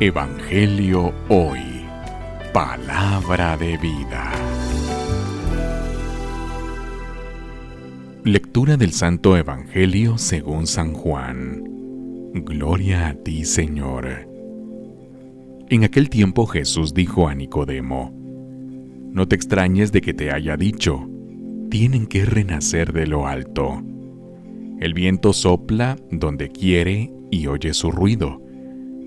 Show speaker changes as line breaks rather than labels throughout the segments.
Evangelio Hoy. Palabra de vida. Lectura del Santo Evangelio según San Juan. Gloria a ti, Señor. En aquel tiempo Jesús dijo a Nicodemo, No te extrañes de que te haya dicho, tienen que renacer de lo alto. El viento sopla donde quiere y oye su ruido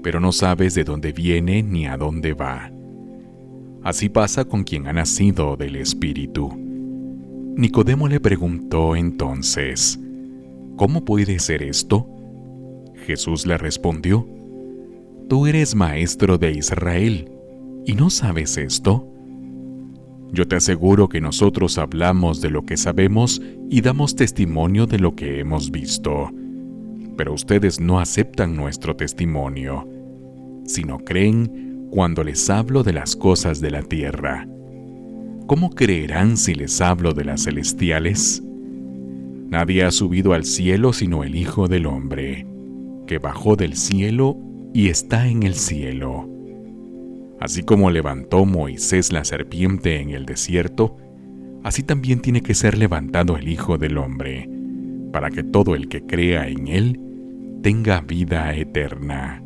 pero no sabes de dónde viene ni a dónde va. Así pasa con quien ha nacido del Espíritu. Nicodemo le preguntó entonces, ¿Cómo puede ser esto? Jesús le respondió, Tú eres maestro de Israel, ¿y no sabes esto? Yo te aseguro que nosotros hablamos de lo que sabemos y damos testimonio de lo que hemos visto, pero ustedes no aceptan nuestro testimonio sino creen cuando les hablo de las cosas de la tierra. ¿Cómo creerán si les hablo de las celestiales? Nadie ha subido al cielo sino el Hijo del Hombre, que bajó del cielo y está en el cielo. Así como levantó Moisés la serpiente en el desierto, así también tiene que ser levantado el Hijo del Hombre, para que todo el que crea en él tenga vida eterna